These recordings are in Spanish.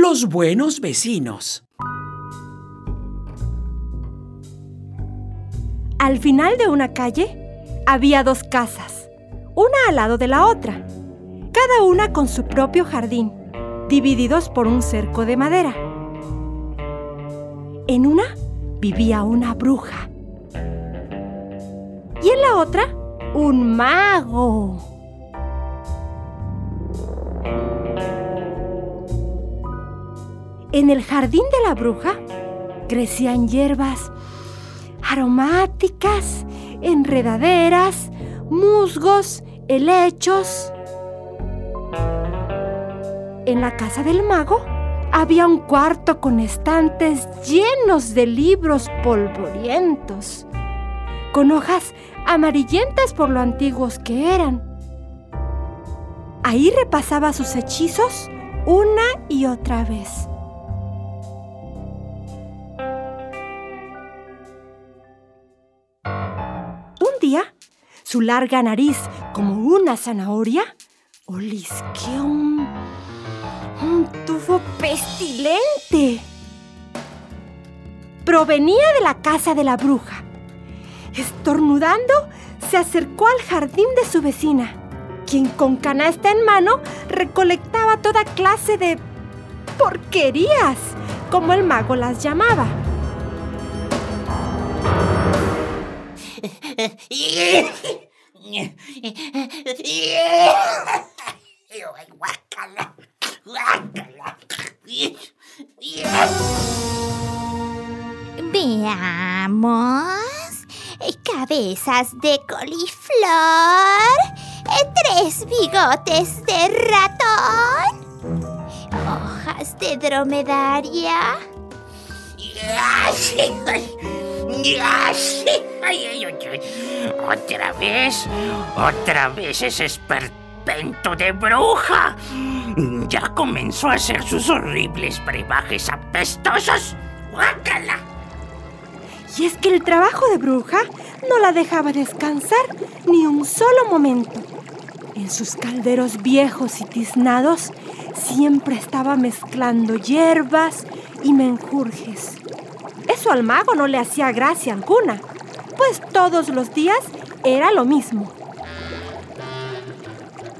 los buenos vecinos. Al final de una calle había dos casas, una al lado de la otra, cada una con su propio jardín, divididos por un cerco de madera. En una vivía una bruja y en la otra un mago. En el jardín de la bruja crecían hierbas aromáticas, enredaderas, musgos, helechos. En la casa del mago había un cuarto con estantes llenos de libros polvorientos, con hojas amarillentas por lo antiguos que eran. Ahí repasaba sus hechizos una y otra vez. Su larga nariz como una zanahoria, olisqueó un, un tufo pestilente. Provenía de la casa de la bruja. Estornudando, se acercó al jardín de su vecina, quien con canasta en mano recolectaba toda clase de porquerías, como el mago las llamaba. Veamos. Cabezas de coliflor. Tres bigotes de ratón. Hojas de dromedaria. Otra vez, otra vez ese esperpento de bruja. Ya comenzó a hacer sus horribles brebajes apestosos. ¡Guácala! Y es que el trabajo de bruja no la dejaba descansar ni un solo momento. En sus calderos viejos y tiznados siempre estaba mezclando hierbas y menjurjes. Eso al mago no le hacía gracia alguna, pues todos los días era lo mismo.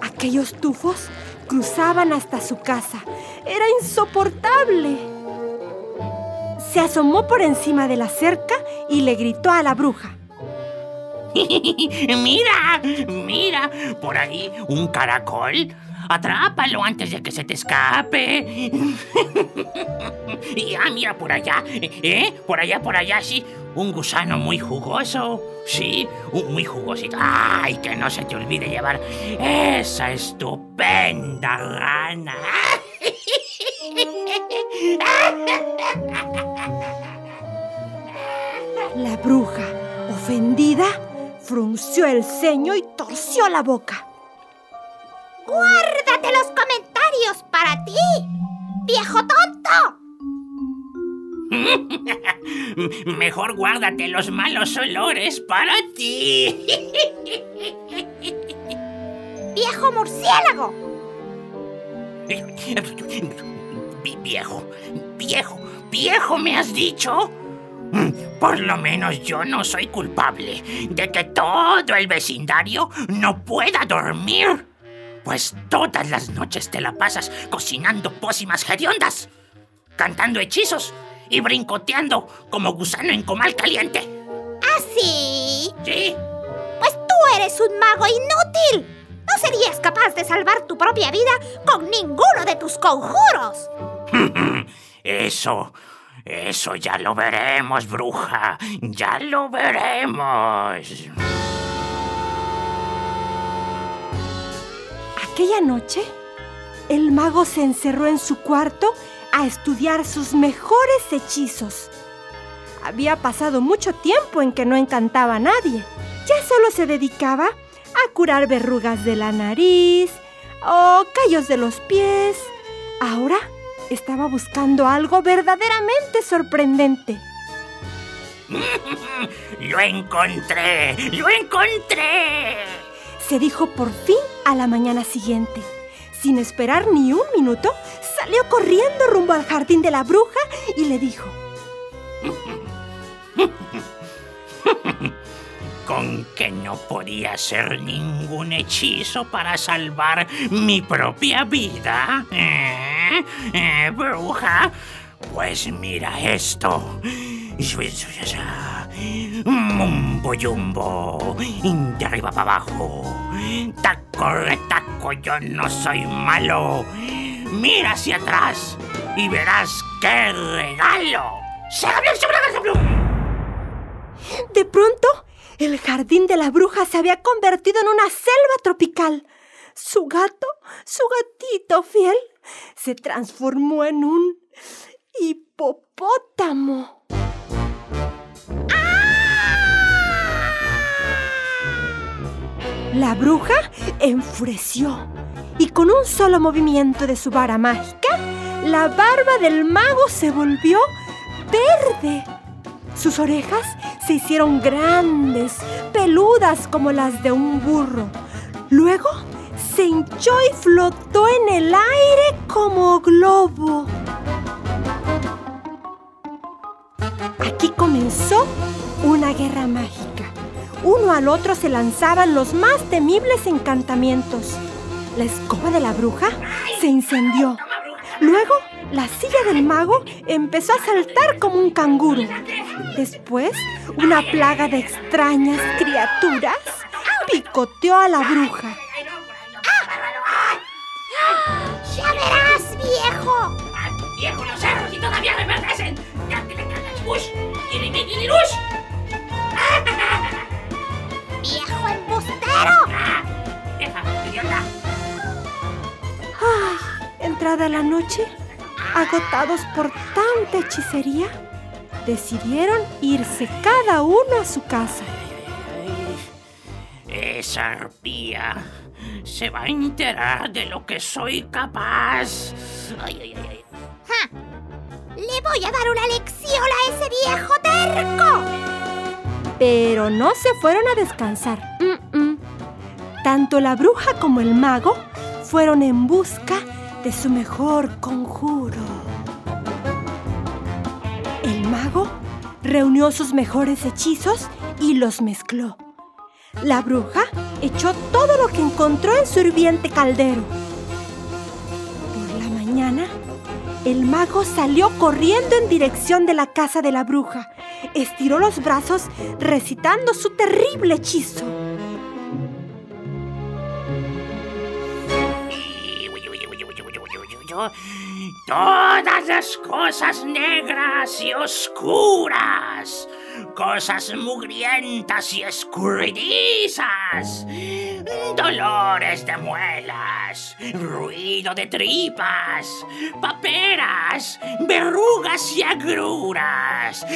Aquellos tufos cruzaban hasta su casa. Era insoportable. Se asomó por encima de la cerca y le gritó a la bruja. mira, mira, por ahí un caracol. Atrápalo antes de que se te escape. y ah, mira por allá, ¿eh? Por allá, por allá, sí. Un gusano muy jugoso. Sí, muy jugosito. ¡Ay, que no se te olvide llevar esa estupenda rana! La bruja, ofendida, frunció el ceño y torció la boca. Los para ti, viejo tonto. Mejor guárdate los malos olores para ti. Viejo murciélago. Viejo, viejo, viejo, ¿me has dicho? Por lo menos yo no soy culpable de que todo el vecindario no pueda dormir. Pues todas las noches te la pasas cocinando pócimas hediondas, cantando hechizos y brincoteando como gusano en comal caliente. ¿Ah, sí? Sí. Pues tú eres un mago inútil. No serías capaz de salvar tu propia vida con ninguno de tus conjuros. eso, eso ya lo veremos, bruja. Ya lo veremos. Aquella noche, el mago se encerró en su cuarto a estudiar sus mejores hechizos. Había pasado mucho tiempo en que no encantaba a nadie. Ya solo se dedicaba a curar verrugas de la nariz o callos de los pies. Ahora estaba buscando algo verdaderamente sorprendente. ¡Lo encontré! ¡Lo encontré! Se dijo por fin a la mañana siguiente. Sin esperar ni un minuto, salió corriendo rumbo al jardín de la bruja y le dijo, con que no podía hacer ningún hechizo para salvar mi propia vida. ¿Eh? ¿Eh, bruja? Pues mira esto. Mumbo yumbo, de arriba para abajo. Taco retaco, yo no soy malo. Mira hacia atrás y verás qué regalo. De pronto, el jardín de la bruja se había convertido en una selva tropical. Su gato, su gatito fiel, se transformó en un hipopótamo. La bruja enfureció y con un solo movimiento de su vara mágica, la barba del mago se volvió verde. Sus orejas se hicieron grandes, peludas como las de un burro. Luego se hinchó y flotó en el aire como globo. Aquí comenzó una guerra mágica. Uno al otro se lanzaban los más temibles encantamientos. La escoba de la bruja se incendió. Luego, la silla del mago empezó a saltar como un canguro. Después, una plaga de extrañas criaturas picoteó a la bruja. ¡Ya verás, viejo! ¡Viejo, los cerros y todavía reverdecen! ¡Viejo embustero! Ay, entrada la noche, agotados por tanta hechicería, decidieron irse cada uno a su casa. Esa arpía se va a enterar de lo que soy capaz. Ay, ay, ay, ay. ¡Ja! Le voy a dar una lección Pero no se fueron a descansar. Mm, mm. Tanto la bruja como el mago fueron en busca de su mejor conjuro. El mago reunió sus mejores hechizos y los mezcló. La bruja echó todo lo que encontró en su hirviente caldero. Por la mañana, el mago salió corriendo en dirección de la casa de la bruja. Estiró los brazos recitando su terrible hechizo. Todas las cosas negras y oscuras, cosas mugrientas y escurridizas, dolores de muelas, ruido de tripas, paperas, verrugas y agruras,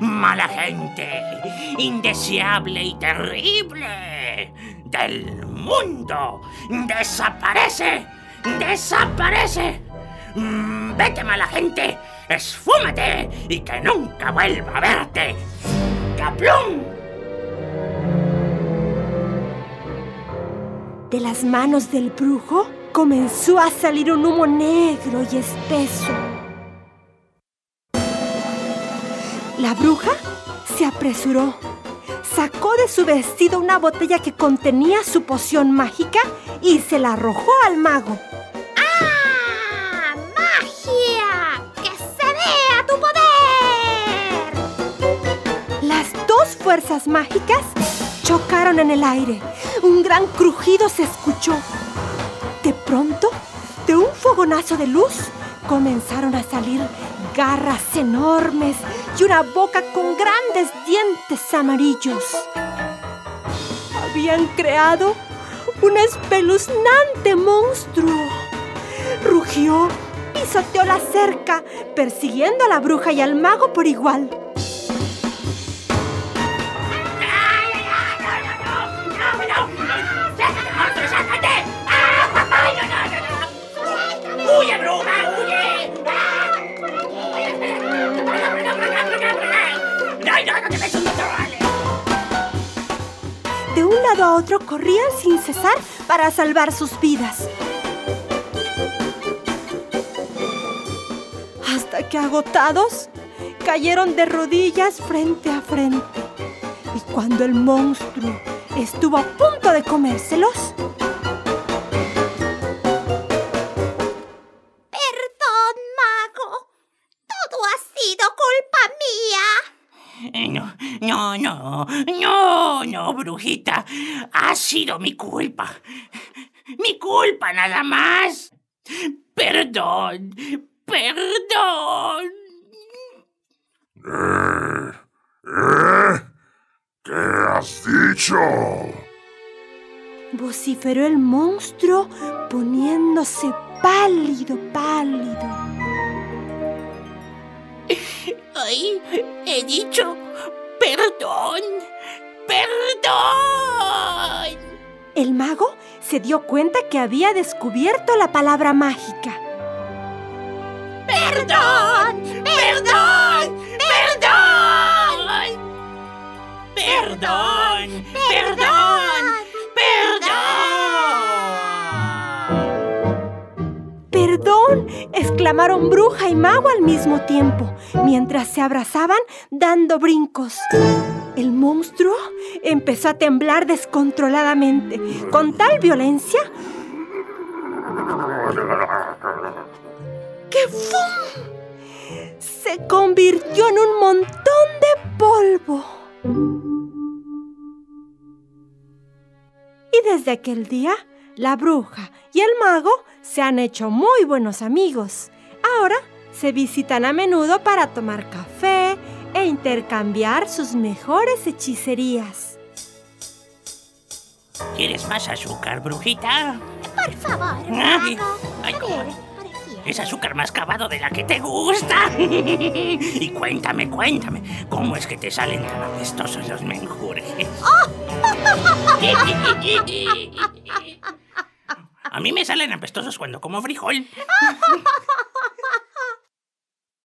mala gente, indeseable y terrible. Del mundo, desaparece. ¡Desaparece! Mm, ¡Vete, mala gente! ¡Esfúmate! ¡Y que nunca vuelva a verte! ¡Caplum! De las manos del brujo comenzó a salir un humo negro y espeso. La bruja se apresuró. Sacó de su vestido una botella que contenía su poción mágica y se la arrojó al mago. Fuerzas mágicas chocaron en el aire. Un gran crujido se escuchó. De pronto, de un fogonazo de luz, comenzaron a salir garras enormes y una boca con grandes dientes amarillos. Habían creado un espeluznante monstruo. Rugió, pisoteó la cerca, persiguiendo a la bruja y al mago por igual. Otro corrían sin cesar para salvar sus vidas. hasta que agotados cayeron de rodillas frente a frente. Y cuando el monstruo estuvo a punto de comérselos, Perdón, mago. Todo ha sido culpa mía. No, no, no, no, brujita. Ha sido mi culpa. Mi culpa nada más. Perdón, perdón. ¿Eh? ¿Eh? ¿Qué has dicho? vociferó el monstruo poniéndose pálido, pálido. Ay, he dicho perdón, perdón. El mago se dio cuenta que había descubierto la palabra mágica. Perdón, perdón, perdón. Perdón, perdón, perdón. ¡Perdón! exclamaron bruja y mago al mismo tiempo, mientras se abrazaban dando brincos. El monstruo empezó a temblar descontroladamente, con tal violencia que ¡fum! se convirtió en un montón de polvo. Y desde aquel día, la bruja y el mago se han hecho muy buenos amigos. Ahora se visitan a menudo para tomar café e intercambiar sus mejores hechicerías. ¿Quieres más azúcar, brujita? Por favor, Ay, ay, A ver. Es azúcar mascabado de la que te gusta. Y cuéntame, cuéntame, ¿cómo es que te salen tan apestosos los menjurjes? A mí me salen apestosos cuando como frijol.